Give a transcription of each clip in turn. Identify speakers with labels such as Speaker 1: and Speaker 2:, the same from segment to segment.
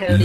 Speaker 1: Watch it,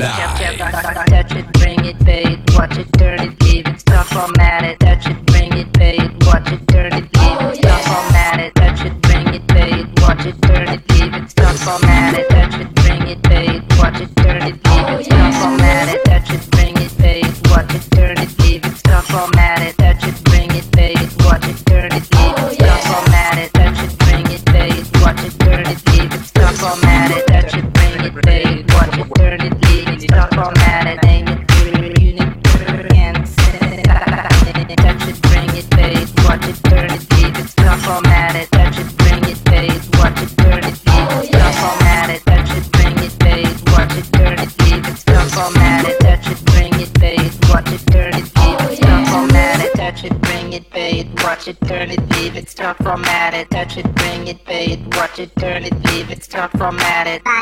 Speaker 1: from at.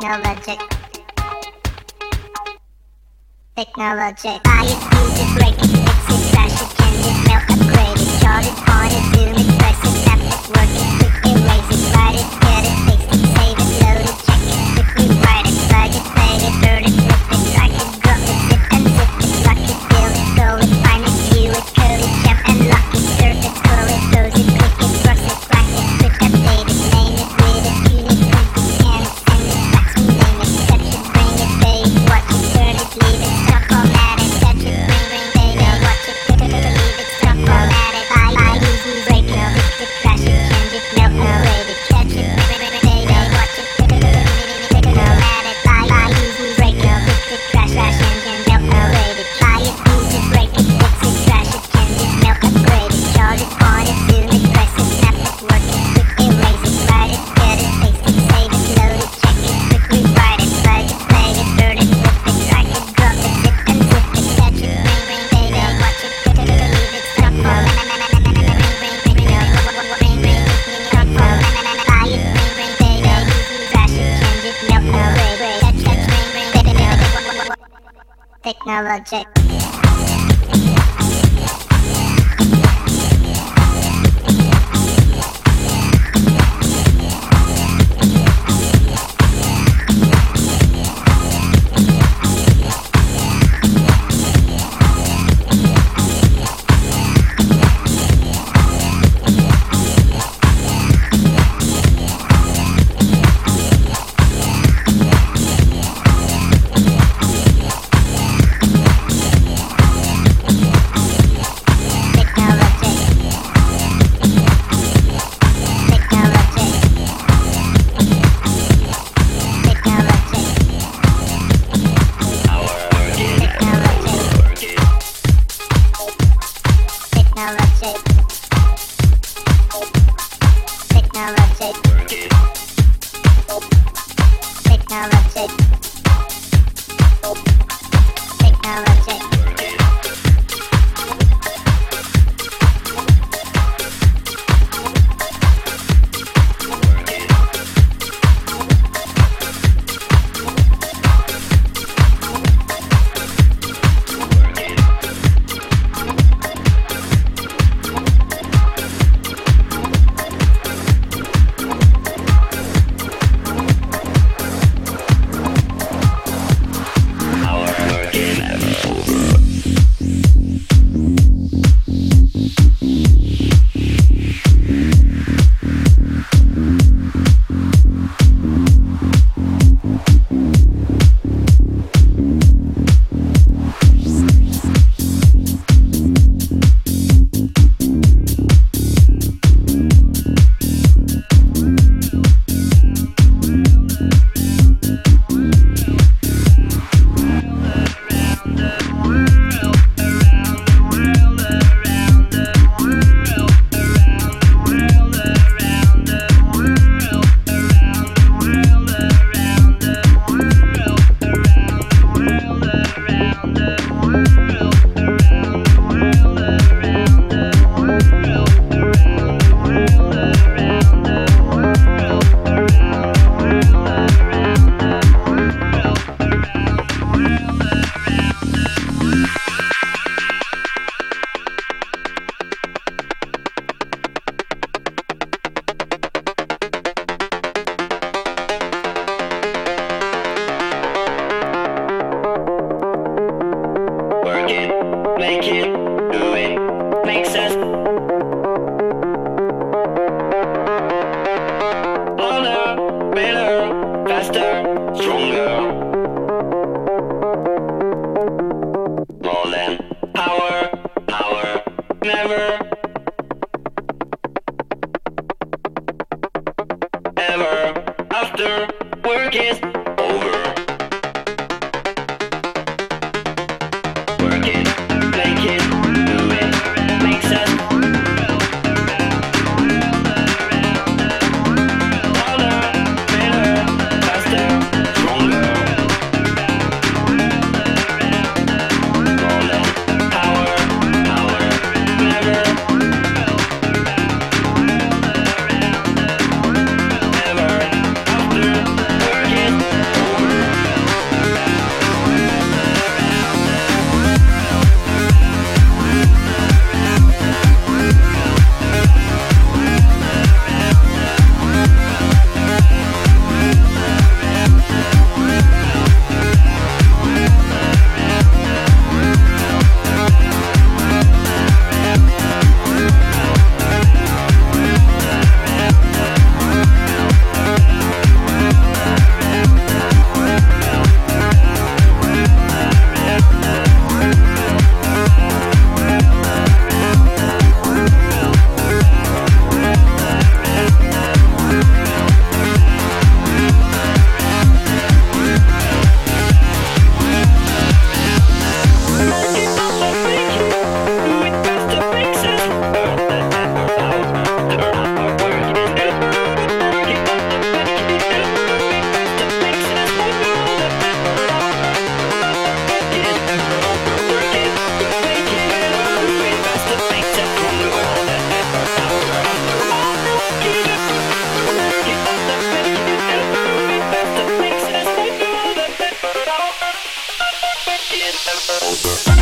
Speaker 2: Technologic. Technologic. it, use it, break it, fix it can it, melt it, Shot it on it, zoom it, press it, tap it, work it,
Speaker 3: Project. Over.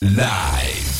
Speaker 4: Live.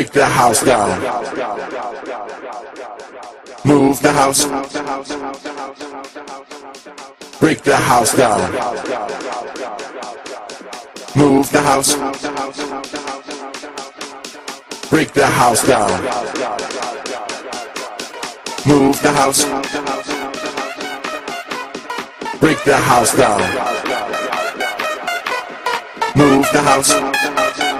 Speaker 5: Break the house down. Move the house. Break the house down. Move the house. Break the house down. Move the house. Break the house down. Move the house.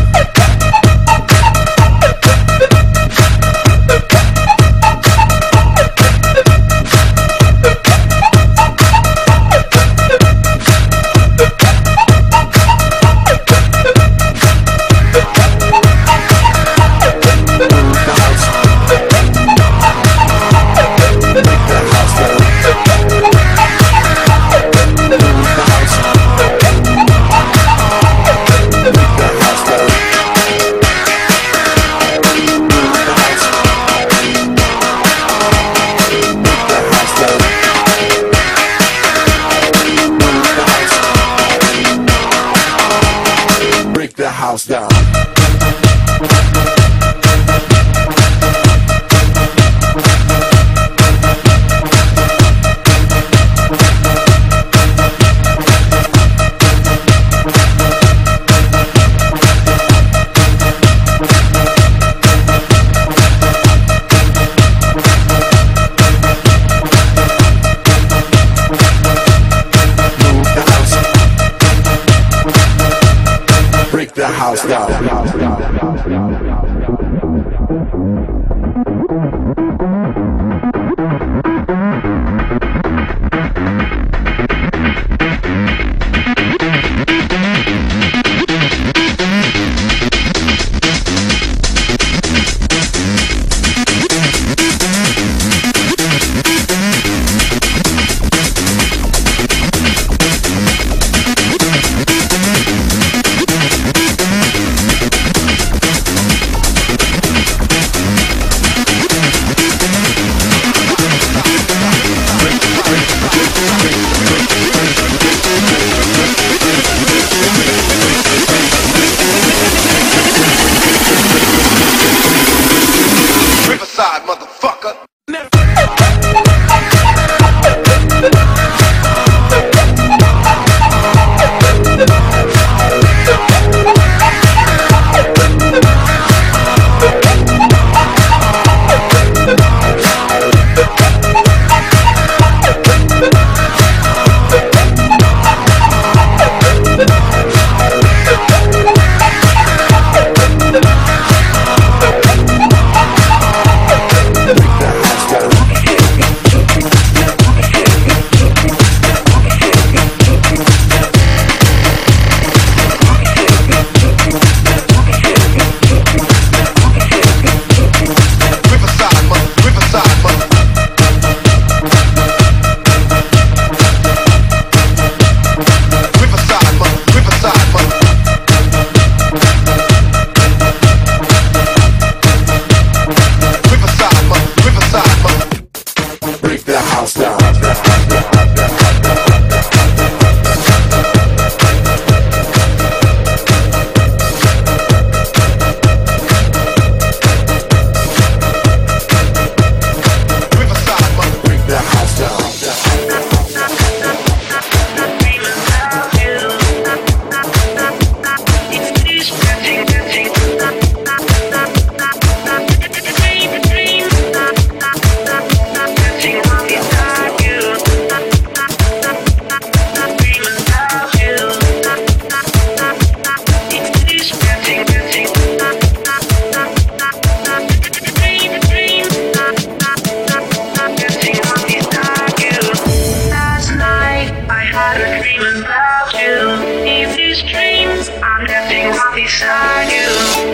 Speaker 5: inside you.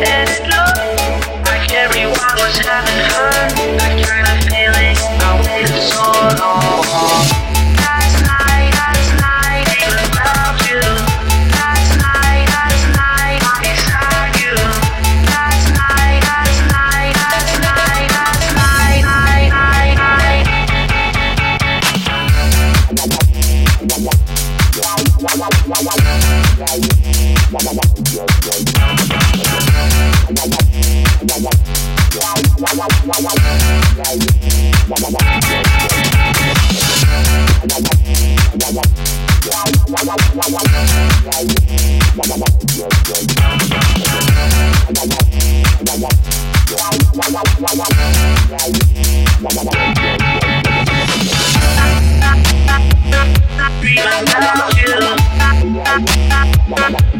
Speaker 5: And look, like everyone was having fun.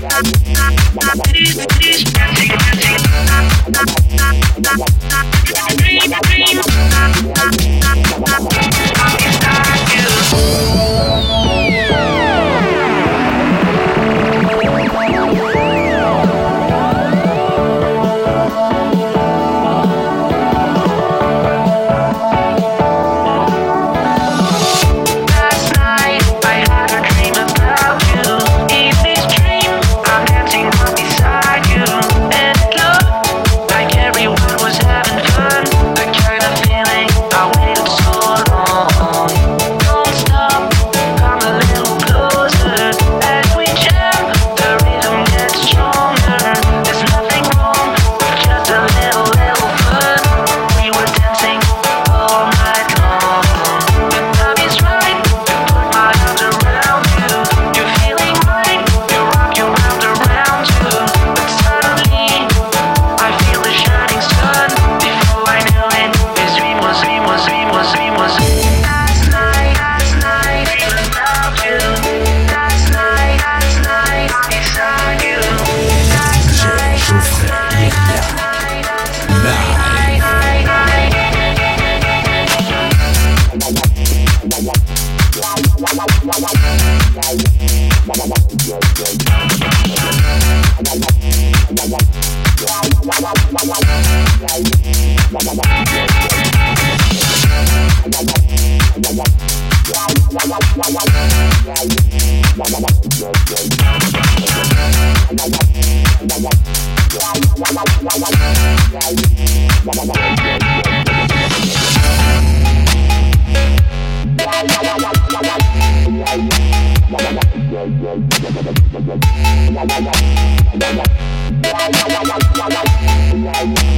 Speaker 6: Thank you.
Speaker 7: Thank you.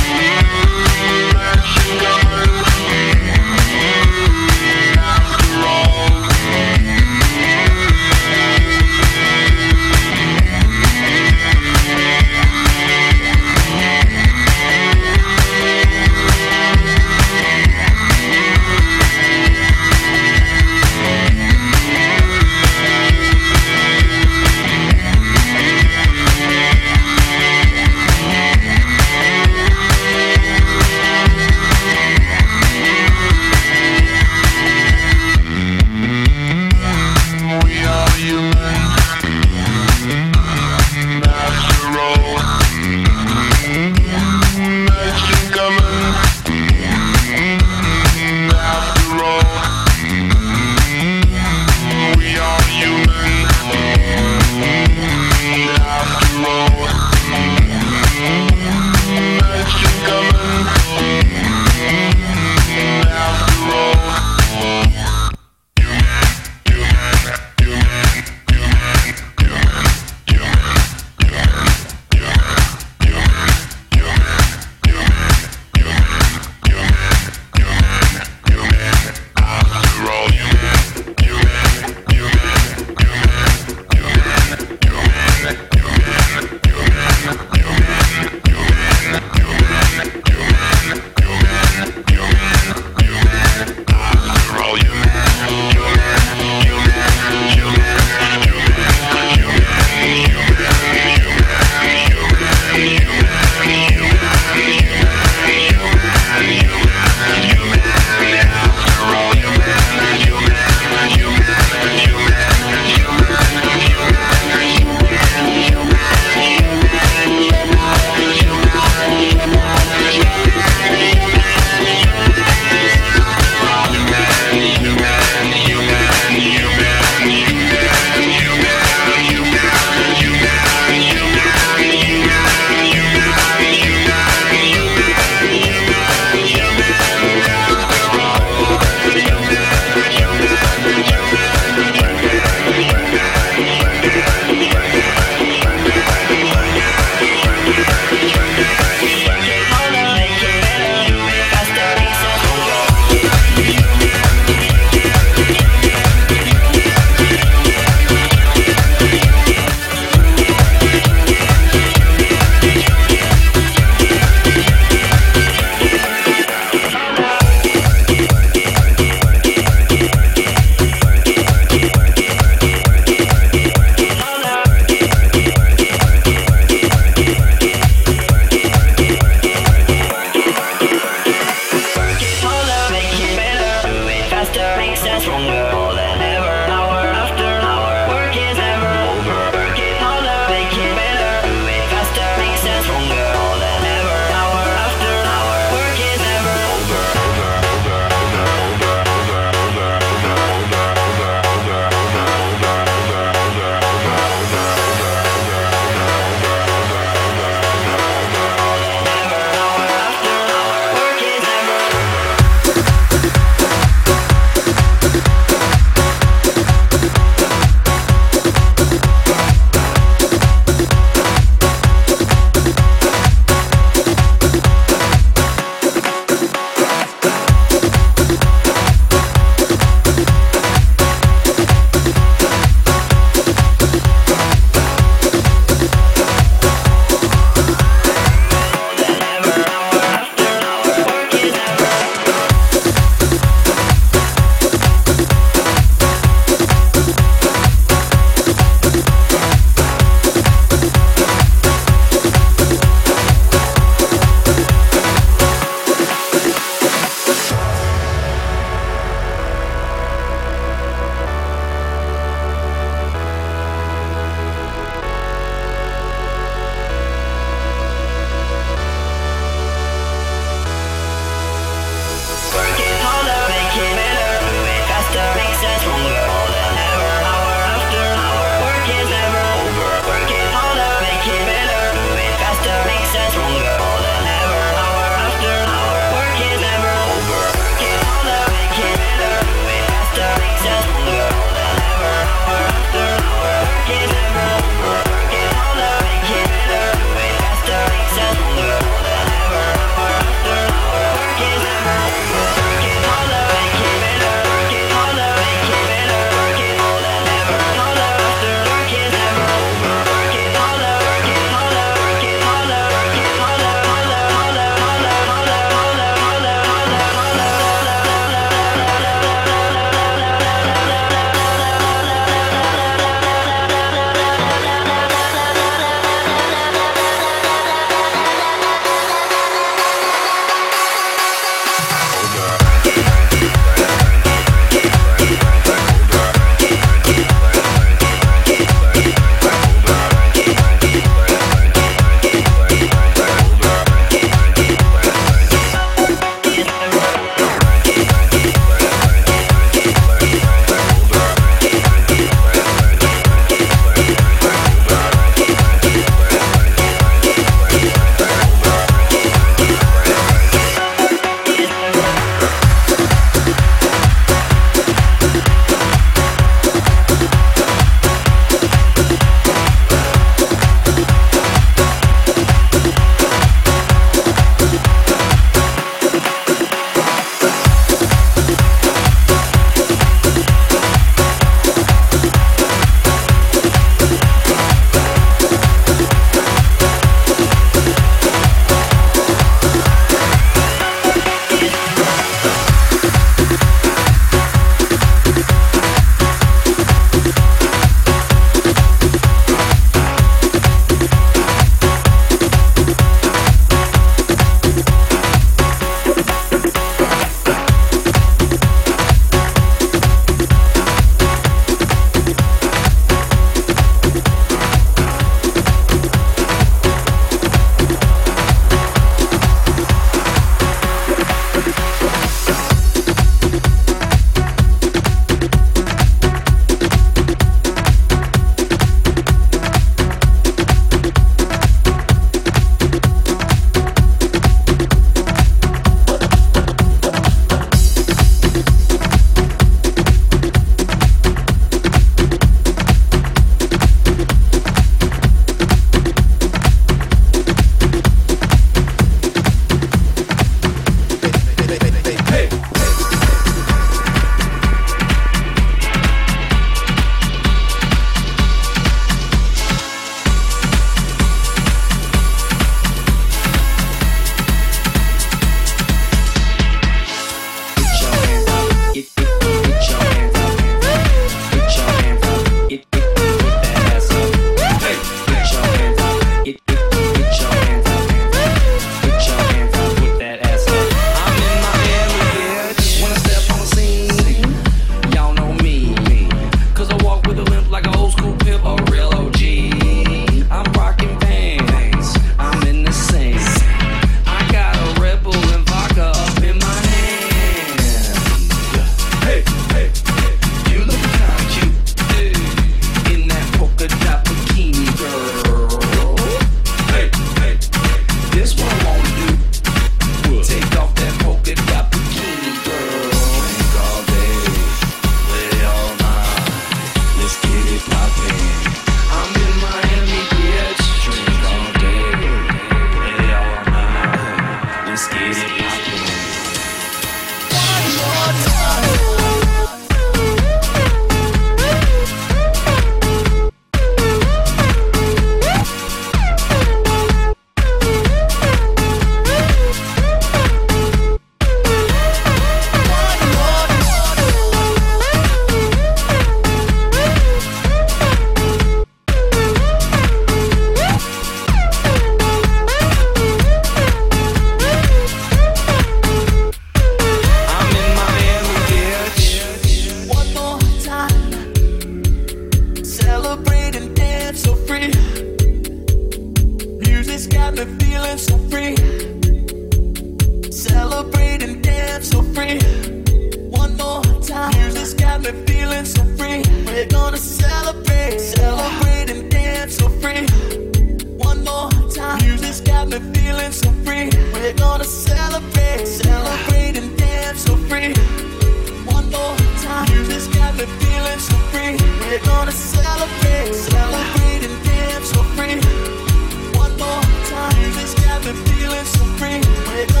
Speaker 7: Music's feeling so free.